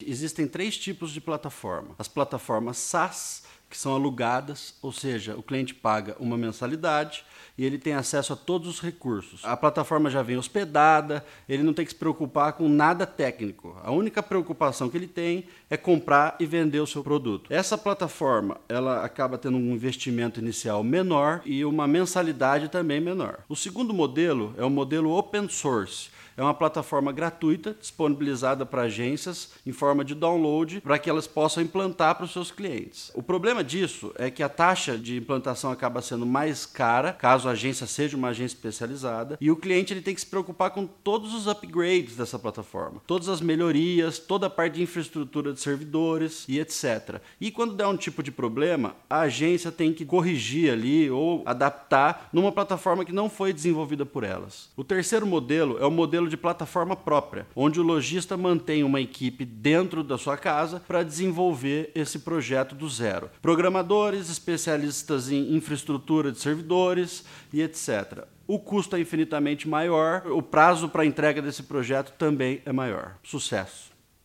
Existem três tipos de plataforma: as plataformas SaaS, que são alugadas, ou seja, o cliente paga uma mensalidade e ele tem acesso a todos os recursos. A plataforma já vem hospedada, ele não tem que se preocupar com nada técnico. A única preocupação que ele tem é comprar e vender o seu produto. Essa plataforma, ela acaba tendo um investimento inicial menor e uma mensalidade também menor. O segundo modelo é o modelo open source é uma plataforma gratuita disponibilizada para agências em forma de download para que elas possam implantar para os seus clientes. O problema disso é que a taxa de implantação acaba sendo mais cara, caso a agência seja uma agência especializada, e o cliente ele tem que se preocupar com todos os upgrades dessa plataforma, todas as melhorias, toda a parte de infraestrutura de servidores e etc. E quando der um tipo de problema, a agência tem que corrigir ali ou adaptar numa plataforma que não foi desenvolvida por elas. O terceiro modelo é o modelo de plataforma própria, onde o lojista mantém uma equipe dentro da sua casa para desenvolver esse projeto do zero. Programadores, especialistas em infraestrutura de servidores e etc. O custo é infinitamente maior, o prazo para entrega desse projeto também é maior. Sucesso!